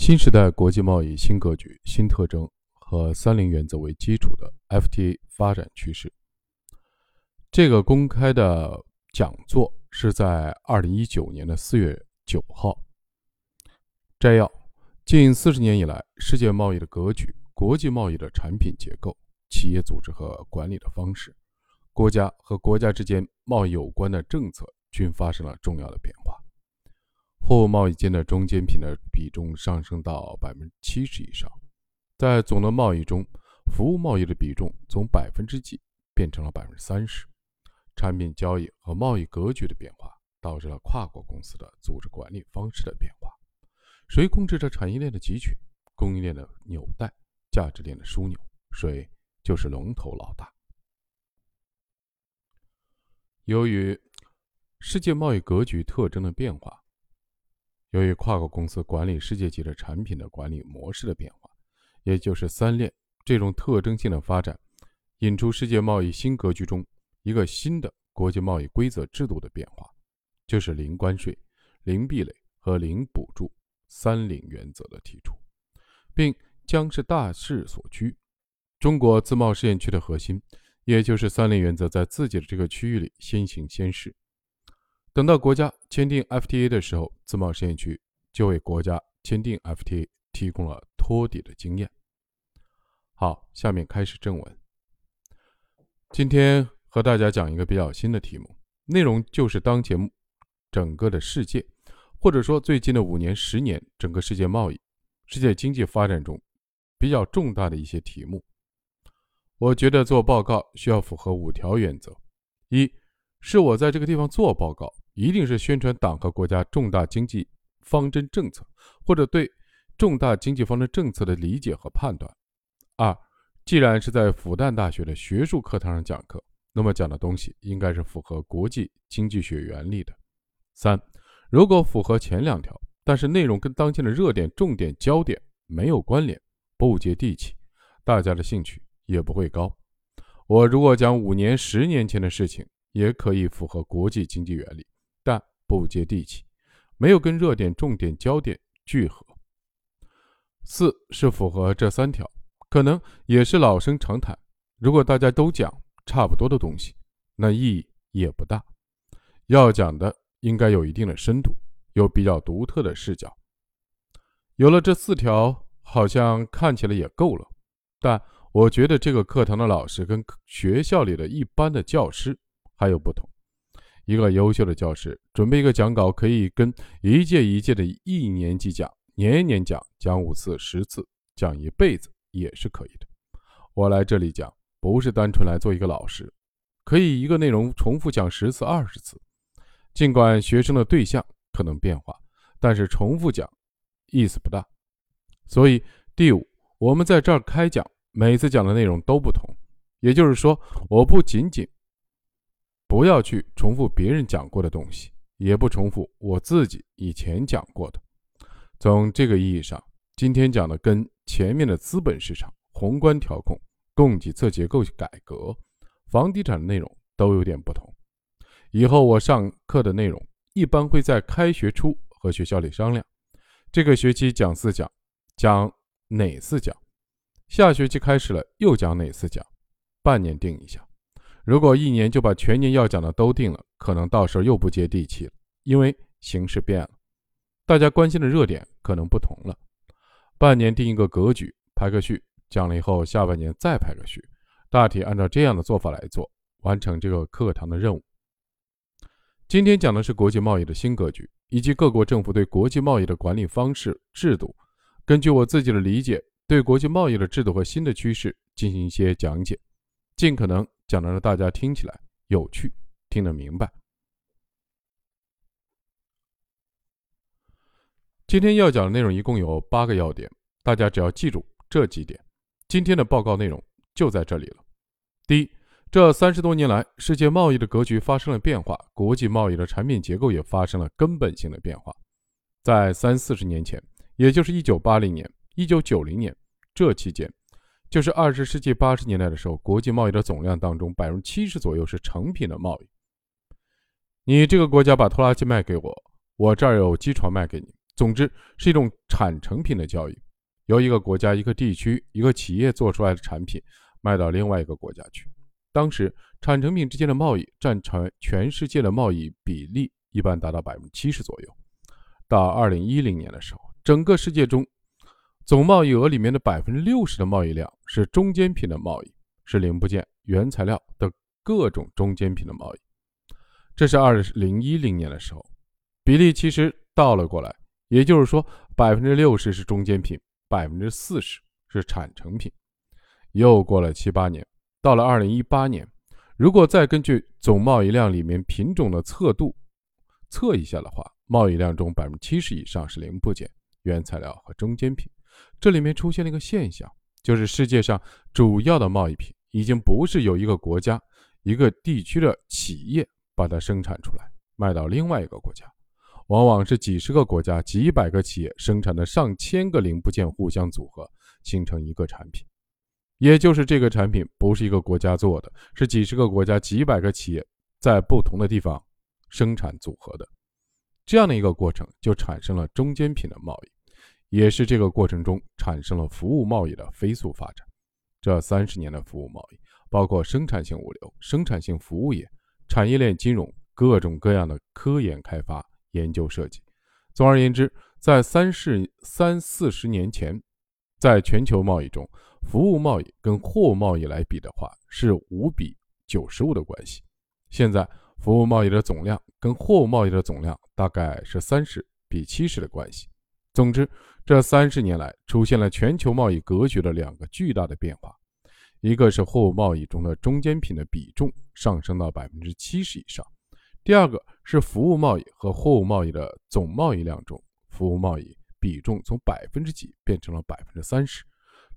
新时代国际贸易新格局、新特征和“三零”原则为基础的 FTA 发展趋势。这个公开的讲座是在二零一九年的四月九号。摘要：近四十年以来，世界贸易的格局、国际贸易的产品结构、企业组织和管理的方式、国家和国家之间贸易有关的政策均发生了重要的变化。货物贸易间的中间品的比重上升到百分之七十以上，在总的贸易中，服务贸易的比重从百分之几变成了百分之三十。产品交易和贸易格局的变化，导致了跨国公司的组织管理方式的变化。谁控制着产业链的集群、供应链的纽带、价值链的枢纽，谁就是龙头老大。由于世界贸易格局特征的变化。由于跨国公司管理世界级的产品的管理模式的变化，也就是三链这种特征性的发展，引出世界贸易新格局中一个新的国际贸易规则制度的变化，就是零关税、零壁垒和零补助三零原则的提出，并将是大势所趋。中国自贸试验区的核心，也就是三零原则，在自己的这个区域里先行先试。等到国家签订 FTA 的时候，自贸试验区就为国家签订 FTA 提供了托底的经验。好，下面开始正文。今天和大家讲一个比较新的题目，内容就是当前整个的世界，或者说最近的五年、十年，整个世界贸易、世界经济发展中比较重大的一些题目。我觉得做报告需要符合五条原则：一是我在这个地方做报告。一定是宣传党和国家重大经济方针政策，或者对重大经济方针政策的理解和判断。二，既然是在复旦大学的学术课堂上讲课，那么讲的东西应该是符合国际经济学原理的。三，如果符合前两条，但是内容跟当前的热点、重点、焦点没有关联，不接地气，大家的兴趣也不会高。我如果讲五年、十年前的事情，也可以符合国际经济原理。不接地气，没有跟热点、重点、焦点聚合。四是符合这三条，可能也是老生常谈。如果大家都讲差不多的东西，那意义也不大。要讲的应该有一定的深度，有比较独特的视角。有了这四条，好像看起来也够了。但我觉得这个课堂的老师跟学校里的一般的教师还有不同。一个优秀的教师准备一个讲稿，可以跟一届一届的一年级讲，年年讲，讲五次、十次，讲一辈子也是可以的。我来这里讲，不是单纯来做一个老师，可以一个内容重复讲十次、二十次。尽管学生的对象可能变化，但是重复讲意思不大。所以第五，我们在这儿开讲，每次讲的内容都不同，也就是说，我不仅仅。不要去重复别人讲过的东西，也不重复我自己以前讲过的。从这个意义上，今天讲的跟前面的资本市场、宏观调控、供给侧结构改革、房地产的内容都有点不同。以后我上课的内容一般会在开学初和学校里商量，这个学期讲四讲，讲哪四讲？下学期开始了又讲哪四讲？半年定一下。如果一年就把全年要讲的都定了，可能到时候又不接地气了，因为形势变了，大家关心的热点可能不同了。半年定一个格局，排个序，讲了以后，下半年再排个序，大体按照这样的做法来做，完成这个课堂的任务。今天讲的是国际贸易的新格局，以及各国政府对国际贸易的管理方式制度。根据我自己的理解，对国际贸易的制度和新的趋势进行一些讲解，尽可能。讲的让大家听起来有趣，听得明白。今天要讲的内容一共有八个要点，大家只要记住这几点，今天的报告内容就在这里了。第一，这三十多年来，世界贸易的格局发生了变化，国际贸易的产品结构也发生了根本性的变化。在三四十年前，也就是一九八零年、一九九零年这期间。就是二十世纪八十年代的时候，国际贸易的总量当中，百分之七十左右是成品的贸易。你这个国家把拖拉机卖给我，我这儿有机床卖给你，总之是一种产成品的交易，由一个国家、一个地区、一个企业做出来的产品卖到另外一个国家去。当时产成品之间的贸易占全全世界的贸易比例一般达到百分之七十左右。到二零一零年的时候，整个世界中总贸易额里面的百分之六十的贸易量是中间品的贸易，是零部件、原材料的各种中间品的贸易。这是二零一零年的时候，比例其实倒了过来，也就是说百分之六十是中间品，百分之四十是产成品。又过了七八年。到了二零一八年，如果再根据总贸易量里面品种的测度测一下的话，贸易量中百分之七十以上是零部件、原材料和中间品。这里面出现了一个现象，就是世界上主要的贸易品已经不是由一个国家、一个地区的企业把它生产出来卖到另外一个国家，往往是几十个国家、几百个企业生产的上千个零部件互相组合形成一个产品。也就是这个产品不是一个国家做的，是几十个国家、几百个企业在不同的地方生产组合的，这样的一个过程就产生了中间品的贸易，也是这个过程中产生了服务贸易的飞速发展。这三十年的服务贸易，包括生产性物流、生产性服务业、产业链金融、各种各样的科研开发、研究设计。总而言之，在三十三四十年前，在全球贸易中。服务贸易跟货物贸易来比的话，是五比九十五的关系。现在服务贸易的总量跟货物贸易的总量大概是三十比七十的关系。总之，这三十年来出现了全球贸易格局的两个巨大的变化：一个是货物贸易中的中间品的比重上升到百分之七十以上；第二个是服务贸易和货物贸易的总贸易量中，服务贸易比重从百分之几变成了百分之三十。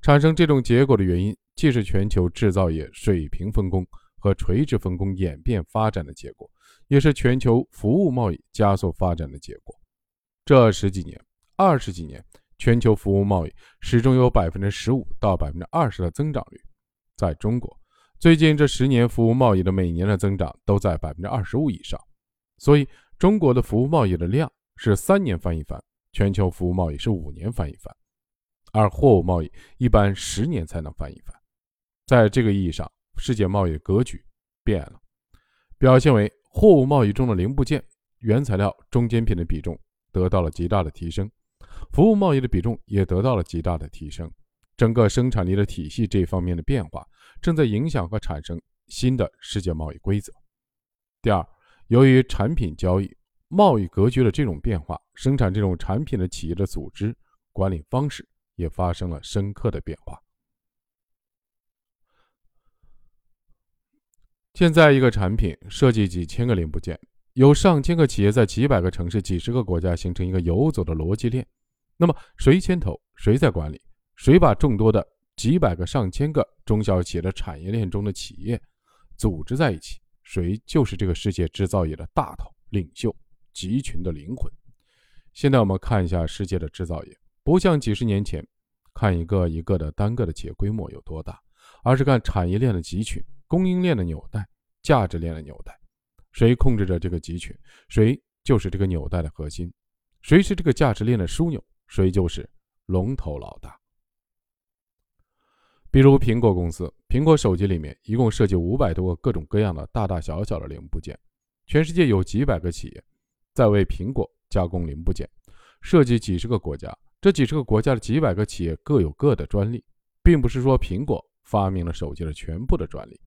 产生这种结果的原因，既是全球制造业水平分工和垂直分工演变发展的结果，也是全球服务贸易加速发展的结果。这十几年、二十几年，全球服务贸易始终有百分之十五到百分之二十的增长率。在中国，最近这十年服务贸易的每年的增长都在百分之二十五以上。所以，中国的服务贸易的量是三年翻一番，全球服务贸易是五年翻一番。而货物贸易一般十年才能翻一番，在这个意义上，世界贸易的格局变了，表现为货物贸易中的零部件、原材料、中间品的比重得到了极大的提升，服务贸易的比重也得到了极大的提升。整个生产力的体系这方面的变化，正在影响和产生新的世界贸易规则。第二，由于产品交易、贸易格局的这种变化，生产这种产品的企业的组织管理方式。也发生了深刻的变化。现在，一个产品设计几千个零部件，有上千个企业在几百个城市、几十个国家形成一个游走的逻辑链。那么，谁牵头？谁在管理？谁把众多的几百个、上千个中小企业的产业链中的企业组织在一起？谁就是这个世界制造业的大头、领袖、集群的灵魂？现在，我们看一下世界的制造业。不像几十年前，看一个一个的单个的企业规模有多大，而是看产业链的集群、供应链的纽带、价值链的纽带。谁控制着这个集群，谁就是这个纽带的核心；谁是这个价值链的枢纽，谁就是龙头老大。比如苹果公司，苹果手机里面一共设计五百多个各种各样的大大小小的零部件，全世界有几百个企业在为苹果加工零部件，涉及几十个国家。这几十个国家的几百个企业各有各的专利，并不是说苹果发明了手机的全部的专利，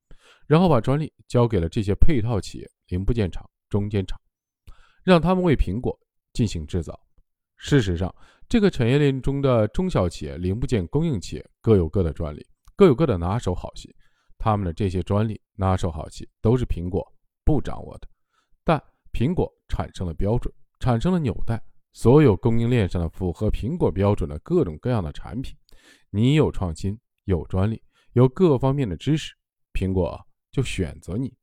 然后把专利交给了这些配套企业、零部件厂、中间厂，让他们为苹果进行制造。事实上，这个产业链中的中小企业、零部件供应企业各有各的专利，各有各的拿手好戏。他们的这些专利、拿手好戏都是苹果不掌握的，但苹果产生了标准，产生了纽带。所有供应链上的符合苹果标准的各种各样的产品，你有创新、有专利、有各方面的知识，苹果就选择你。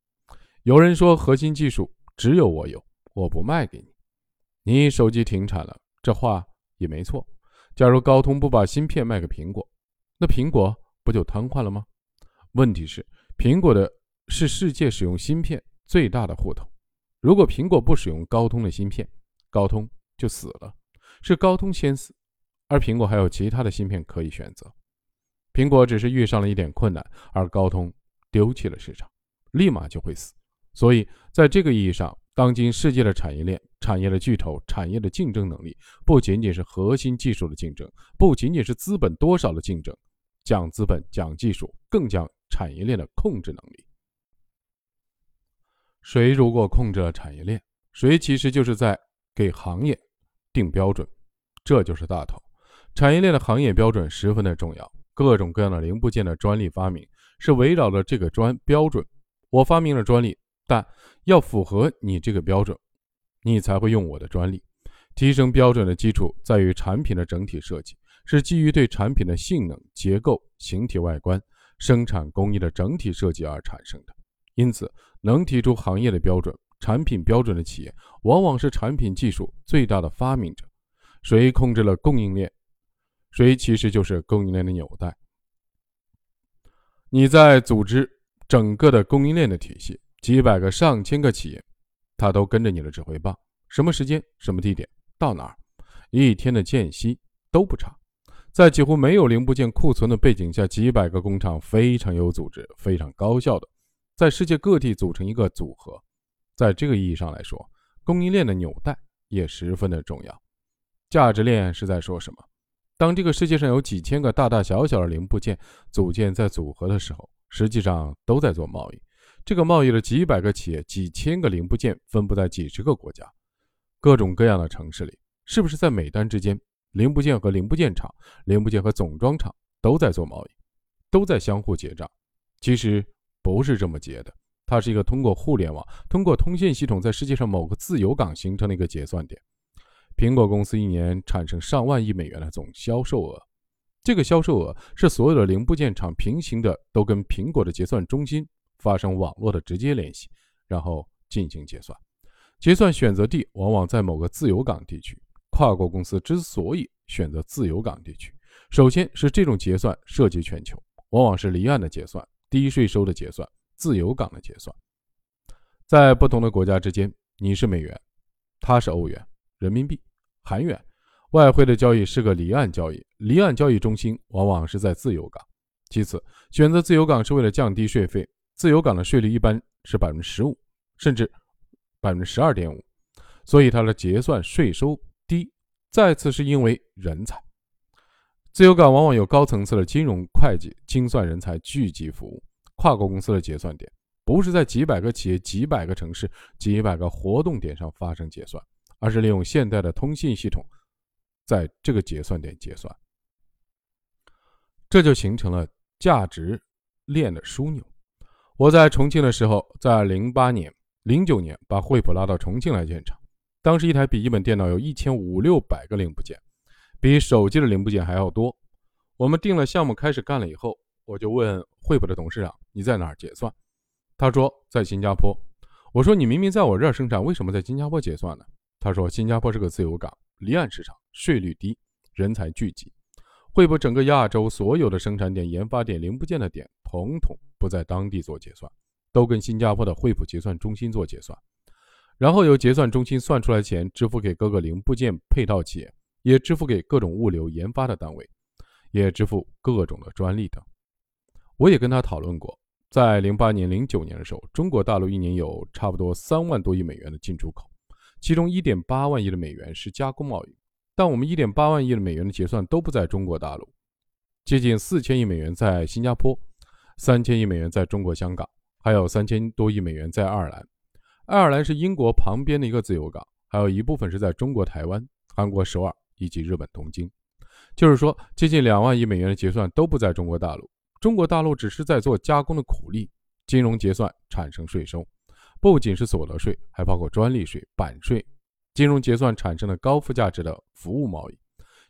有人说核心技术只有我有，我不卖给你。你手机停产了，这话也没错。假如高通不把芯片卖给苹果，那苹果不就瘫痪了吗？问题是，苹果的是世界使用芯片最大的户头。如果苹果不使用高通的芯片，高通。就死了，是高通先死，而苹果还有其他的芯片可以选择。苹果只是遇上了一点困难，而高通丢弃了市场，立马就会死。所以，在这个意义上，当今世界的产业链、产业的巨头、产业的竞争能力，不仅仅是核心技术的竞争，不仅仅是资本多少的竞争，讲资本、讲技术，更讲产业链的控制能力。谁如果控制了产业链，谁其实就是在给行业定标准，这就是大头。产业链的行业标准十分的重要，各种各样的零部件的专利发明是围绕着这个专标准。我发明了专利。但要符合你这个标准，你才会用我的专利。提升标准的基础在于产品的整体设计，是基于对产品的性能、结构、形体、外观、生产工艺的整体设计而产生的。因此，能提出行业的标准、产品标准的企业，往往是产品技术最大的发明者。谁控制了供应链，谁其实就是供应链的纽带。你在组织整个的供应链的体系。几百个、上千个企业，他都跟着你的指挥棒，什么时间、什么地点、到哪儿，一天的间隙都不差。在几乎没有零部件库存的背景下，几百个工厂非常有组织、非常高效的在世界各地组成一个组合。在这个意义上来说，供应链的纽带也十分的重要。价值链是在说什么？当这个世界上有几千个大大小小的零部件组件在组合的时候，实际上都在做贸易。这个贸易的几百个企业、几千个零部件分布在几十个国家、各种各样的城市里，是不是在每单之间，零部件和零部件厂、零部件和总装厂都在做贸易，都在相互结账？其实不是这么结的，它是一个通过互联网、通过通信系统，在世界上某个自由港形成的一个结算点。苹果公司一年产生上万亿美元的总销售额，这个销售额是所有的零部件厂平行的，都跟苹果的结算中心。发生网络的直接联系，然后进行结算。结算选择地往往在某个自由港地区。跨国公司之所以选择自由港地区，首先是这种结算涉及全球，往往是离岸的结算、低税收的结算、自由港的结算。在不同的国家之间，你是美元，他是欧元、人民币、韩元，外汇的交易是个离岸交易，离岸交易中心往往是在自由港。其次，选择自由港是为了降低税费。自由港的税率一般是百分之十五，甚至百分之十二点五，所以它的结算税收低。再次是因为人才，自由港往往有高层次的金融、会计、精算人才聚集服务。跨国公司的结算点不是在几百个企业、几百个城市、几百个活动点上发生结算，而是利用现代的通信系统，在这个结算点结算，这就形成了价值链的枢纽。我在重庆的时候，在零八年、零九年把惠普拉到重庆来建厂。当时一台笔记本电脑有一千五六百个零部件，比手机的零部件还要多。我们定了项目开始干了以后，我就问惠普的董事长：“你在哪儿结算？”他说：“在新加坡。”我说：“你明明在我这儿生产，为什么在新加坡结算呢？”他说：“新加坡是个自由港，离岸市场，税率低，人才聚集。惠普整个亚洲所有的生产点、研发点、零部件的点，统统。”不在当地做结算，都跟新加坡的惠普结算中心做结算，然后由结算中心算出来钱支付给各个零部件配套企业，也支付给各种物流研发的单位，也支付各种的专利等。我也跟他讨论过，在零八年、零九年的时候，中国大陆一年有差不多三万多亿美元的进出口，其中一点八万亿的美元是加工贸易，但我们一点八万亿的美元的结算都不在中国大陆，接近四千亿美元在新加坡。三千亿美元在中国香港，还有三千多亿美元在爱尔兰。爱尔兰是英国旁边的一个自由港，还有一部分是在中国台湾、韩国首尔以及日本东京。就是说，接近两万亿美元的结算都不在中国大陆，中国大陆只是在做加工的苦力。金融结算产生税收，不仅是所得税，还包括专利税、版税。金融结算产生的高附加值的服务贸易，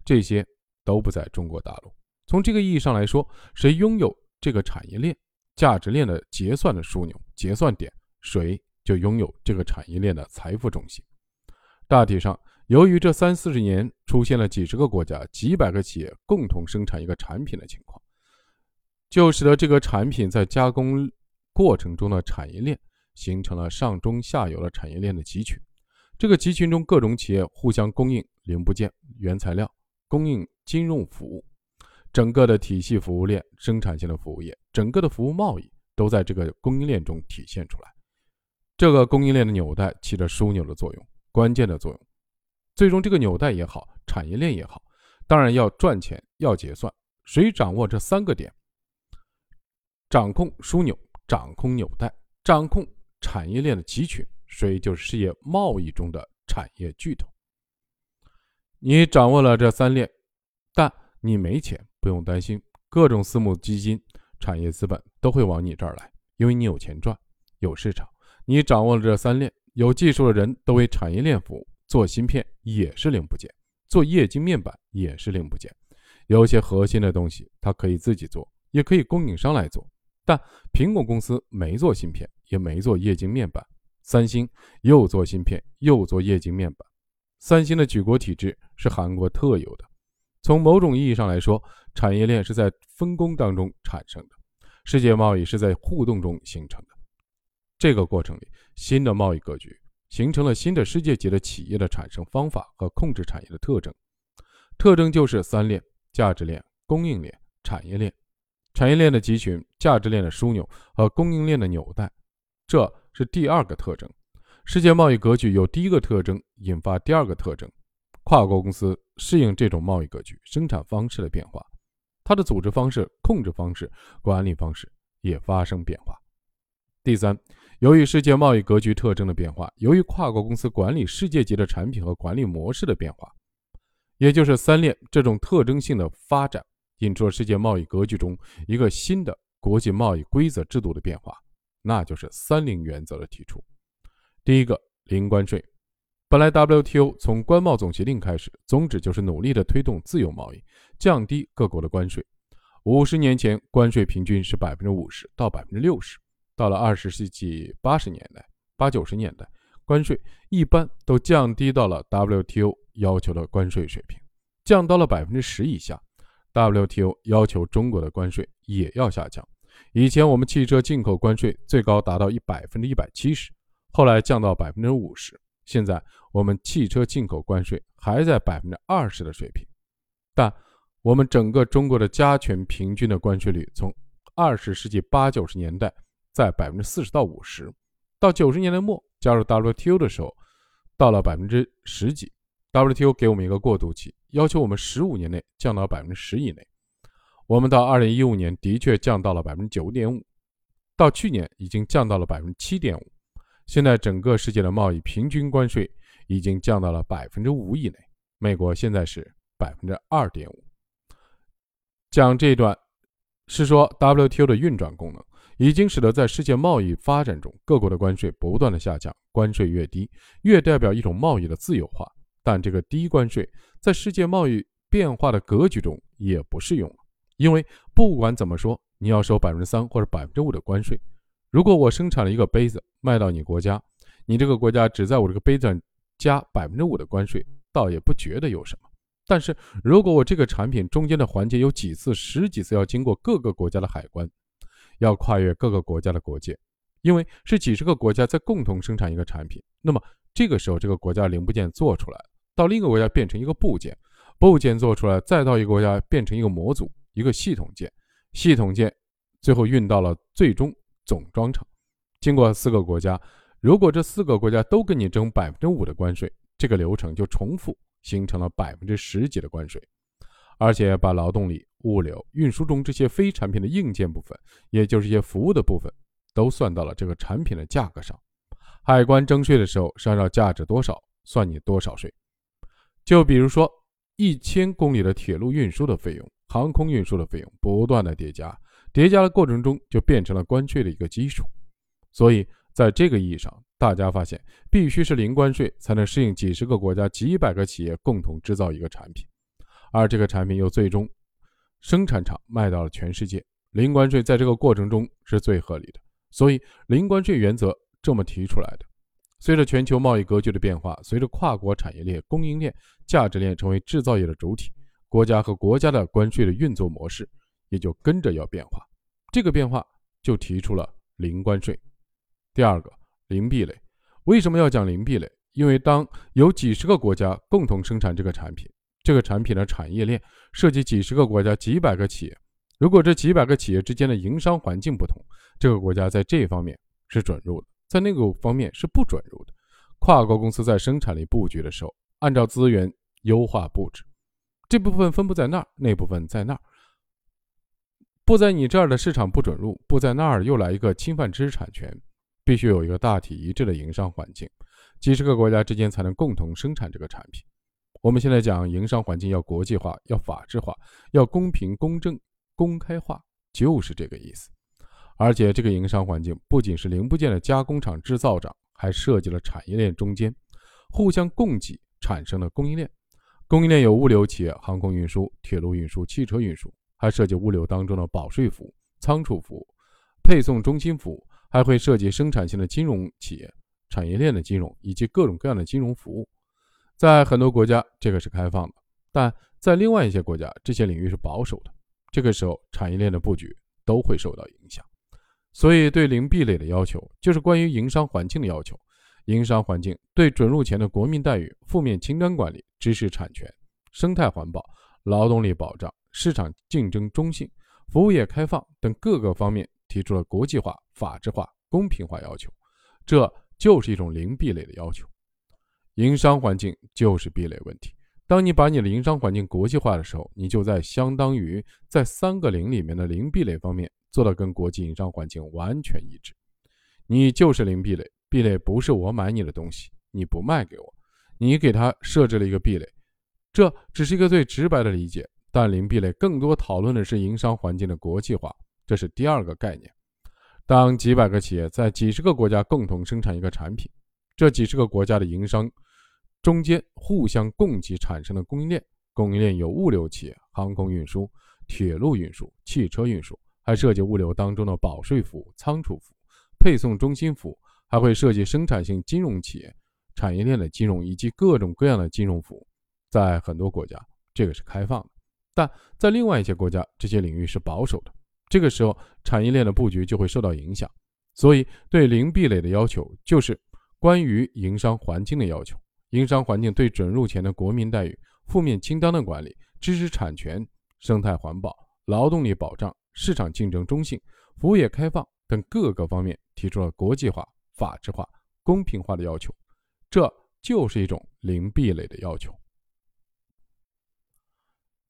这些都不在中国大陆。从这个意义上来说，谁拥有？这个产业链、价值链的结算的枢纽、结算点，谁就拥有这个产业链的财富中心。大体上，由于这三四十年出现了几十个国家、几百个企业共同生产一个产品的情况，就使得这个产品在加工过程中的产业链形成了上中下游的产业链的集群。这个集群中各种企业互相供应零部件、原材料，供应金融服务，整个的体系服务链、生产性的服务业，整个的服务贸易都在这个供应链中体现出来。这个供应链的纽带起着枢纽的作用，关键的作用。最终，这个纽带也好，产业链也好，当然要赚钱，要结算。谁掌握这三个点，掌控枢纽，掌控纽带，掌控产业链的集群，谁就是世界贸易中的产业巨头。你掌握了这三链，但你没钱，不用担心，各种私募基金、产业资本都会往你这儿来，因为你有钱赚，有市场。你掌握了这三链，有技术的人都为产业链服务。做芯片也是零部件，做液晶面板也是零部件。有些核心的东西，它可以自己做，也可以供应商来做。但苹果公司没做芯片，也没做液晶面板。三星又做芯片，又做液晶面板。三星的举国体制是韩国特有的。从某种意义上来说，产业链是在分工当中产生的，世界贸易是在互动中形成的。这个过程里，新的贸易格局。形成了新的世界级的企业的产生方法和控制产业的特征，特征就是三链：价值链、供应链、产业链。产业链的集群、价值链的枢纽和供应链的纽带，这是第二个特征。世界贸易格局由第一个特征引发第二个特征，跨国公司适应这种贸易格局、生产方式的变化，它的组织方式、控制方式、管理方式也发生变化。第三。由于世界贸易格局特征的变化，由于跨国公司管理世界级的产品和管理模式的变化，也就是三链这种特征性的发展，引出了世界贸易格局中一个新的国际贸易规则制度的变化，那就是三零原则的提出。第一个，零关税。本来 WTO 从关贸总协定开始，宗旨就是努力的推动自由贸易，降低各国的关税。五十年前，关税平均是百分之五十到百分之六十。到了二十世纪八十年代、八九十年代，关税一般都降低到了 WTO 要求的关税水平，降到了百分之十以下。WTO 要求中国的关税也要下降。以前我们汽车进口关税最高达到一百分之一百七十，后来降到百分之五十。现在我们汽车进口关税还在百分之二十的水平，但我们整个中国的加权平均的关税率从二十世纪八九十年代。在百分之四十到五十，到九十年代末加入 WTO 的时候，到了百分之十几。WTO 给我们一个过渡期，要求我们十五年内降到百分之十以内。我们到二零一五年的确降到了百分之九点五，到去年已经降到了百分之七点五。现在整个世界的贸易平均关税已经降到了百分之五以内，美国现在是百分之二点五。讲这段是说 WTO 的运转功能。已经使得在世界贸易发展中，各国的关税不断的下降，关税越低，越代表一种贸易的自由化。但这个低关税在世界贸易变化的格局中也不适用了，因为不管怎么说，你要收百分之三或者百分之五的关税。如果我生产了一个杯子卖到你国家，你这个国家只在我这个杯子上加百分之五的关税，倒也不觉得有什么。但是如果我这个产品中间的环节有几次、十几次要经过各个国家的海关，要跨越各个国家的国界，因为是几十个国家在共同生产一个产品。那么这个时候，这个国家零部件做出来，到另一个国家变成一个部件，部件做出来，再到一个国家变成一个模组、一个系统件，系统件最后运到了最终总装厂。经过四个国家，如果这四个国家都跟你征百分之五的关税，这个流程就重复，形成了百分之十几的关税。而且把劳动力、物流、运输中这些非产品的硬件部分，也就是一些服务的部分，都算到了这个产品的价格上。海关征税的时候是按照价值多少算你多少税。就比如说一千公里的铁路运输的费用、航空运输的费用不断的叠加，叠加的过程中就变成了关税的一个基础。所以在这个意义上，大家发现必须是零关税才能适应几十个国家、几百个企业共同制造一个产品。而这个产品又最终生产厂卖到了全世界，零关税在这个过程中是最合理的，所以零关税原则这么提出来的。随着全球贸易格局的变化，随着跨国产业链、供应链、价值链成为制造业的主体，国家和国家的关税的运作模式也就跟着要变化。这个变化就提出了零关税。第二个，零壁垒。为什么要讲零壁垒？因为当有几十个国家共同生产这个产品，这个产品的产业链涉及几十个国家几百个企业。如果这几百个企业之间的营商环境不同，这个国家在这方面是准入的，在那个方面是不准入的。跨国公司在生产力布局的时候，按照资源优化布置，这部分分布在那儿，那部分在那儿。不在你这儿的市场不准入，不在那儿又来一个侵犯知识产权，必须有一个大体一致的营商环境，几十个国家之间才能共同生产这个产品。我们现在讲营商环境要国际化，要法治化，要公平公正。公开化就是这个意思，而且这个营商环境不仅是零部件的加工厂、制造厂，还涉及了产业链中间互相供给产生的供应链。供应链有物流企业、航空运输、铁路运输、汽车运输，还涉及物流当中的保税服务、仓储服务、配送中心服务，还会涉及生产性的金融企业、产业链的金融以及各种各样的金融服务。在很多国家，这个是开放的，但在另外一些国家，这些领域是保守的。这个时候，产业链的布局都会受到影响，所以对零壁垒的要求就是关于营商环境的要求。营商环境对准入前的国民待遇、负面清单管理、知识产权、生态环保、劳动力保障、市场竞争中性、服务业开放等各个方面提出了国际化、法治化、公平化要求，这就是一种零壁垒的要求。营商环境就是壁垒问题。当你把你的营商环境国际化的时候，你就在相当于在三个零里面的零壁垒方面做到跟国际营商环境完全一致。你就是零壁垒，壁垒不是我买你的东西，你不卖给我，你给他设置了一个壁垒。这只是一个最直白的理解，但零壁垒更多讨论的是营商环境的国际化，这是第二个概念。当几百个企业在几十个国家共同生产一个产品，这几十个国家的营商。中间互相供给产生的供应链，供应链有物流企业、航空运输、铁路运输、汽车运输，还涉及物流当中的保税服务、仓储服务、配送中心服务，还会涉及生产性金融企业、产业链的金融以及各种各样的金融服务。在很多国家，这个是开放的，但在另外一些国家，这些领域是保守的。这个时候，产业链的布局就会受到影响。所以，对零壁垒的要求，就是关于营商环境的要求。营商环境对准入前的国民待遇、负面清单的管理、知识产权、生态环保、劳动力保障、市场竞争中性、服务业开放等各个方面提出了国际化、法治化、公平化的要求，这就是一种零壁垒的要求。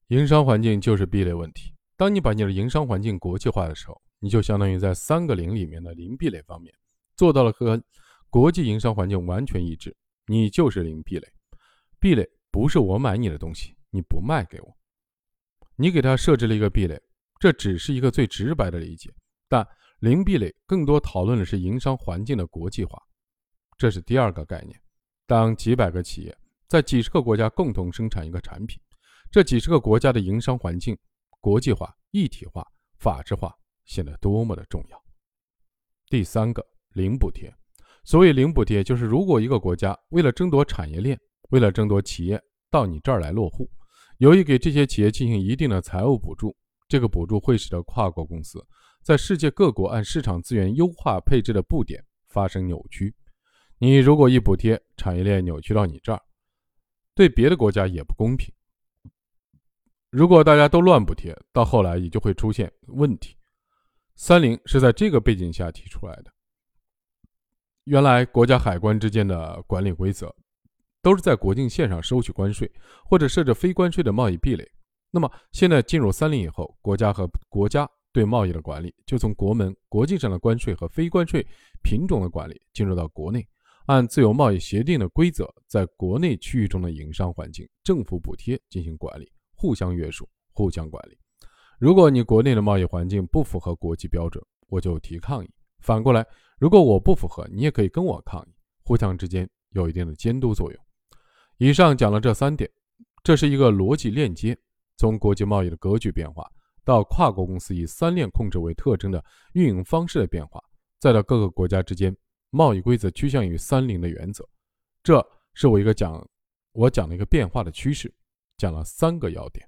营商环境就是壁垒问题。当你把你的营商环境国际化的时候，你就相当于在三个零里面的零壁垒方面做到了和国际营商环境完全一致。你就是零壁垒，壁垒不是我买你的东西，你不卖给我，你给他设置了一个壁垒，这只是一个最直白的理解。但零壁垒更多讨论的是营商环境的国际化，这是第二个概念。当几百个企业在几十个国家共同生产一个产品，这几十个国家的营商环境国际化、一体化、法治化显得多么的重要。第三个零补贴。所谓零补贴，就是如果一个国家为了争夺产业链，为了争夺企业到你这儿来落户，有意给这些企业进行一定的财务补助，这个补助会使得跨国公司在世界各国按市场资源优化配置的布点发生扭曲。你如果一补贴，产业链扭曲到你这儿，对别的国家也不公平。如果大家都乱补贴，到后来也就会出现问题。三零是在这个背景下提出来的。原来国家海关之间的管理规则，都是在国境线上收取关税，或者设置非关税的贸易壁垒。那么现在进入三零以后，国家和国家对贸易的管理，就从国门、国际上的关税和非关税品种的管理，进入到国内，按自由贸易协定的规则，在国内区域中的营商环境、政府补贴进行管理，互相约束、互相管理。如果你国内的贸易环境不符合国际标准，我就提抗议。反过来。如果我不符合，你也可以跟我抗议，互相之间有一定的监督作用。以上讲了这三点，这是一个逻辑链接，从国际贸易的格局变化，到跨国公司以三链控制为特征的运营方式的变化，再到各个国家之间贸易规则趋向于三零的原则，这是我一个讲我讲了一个变化的趋势，讲了三个要点。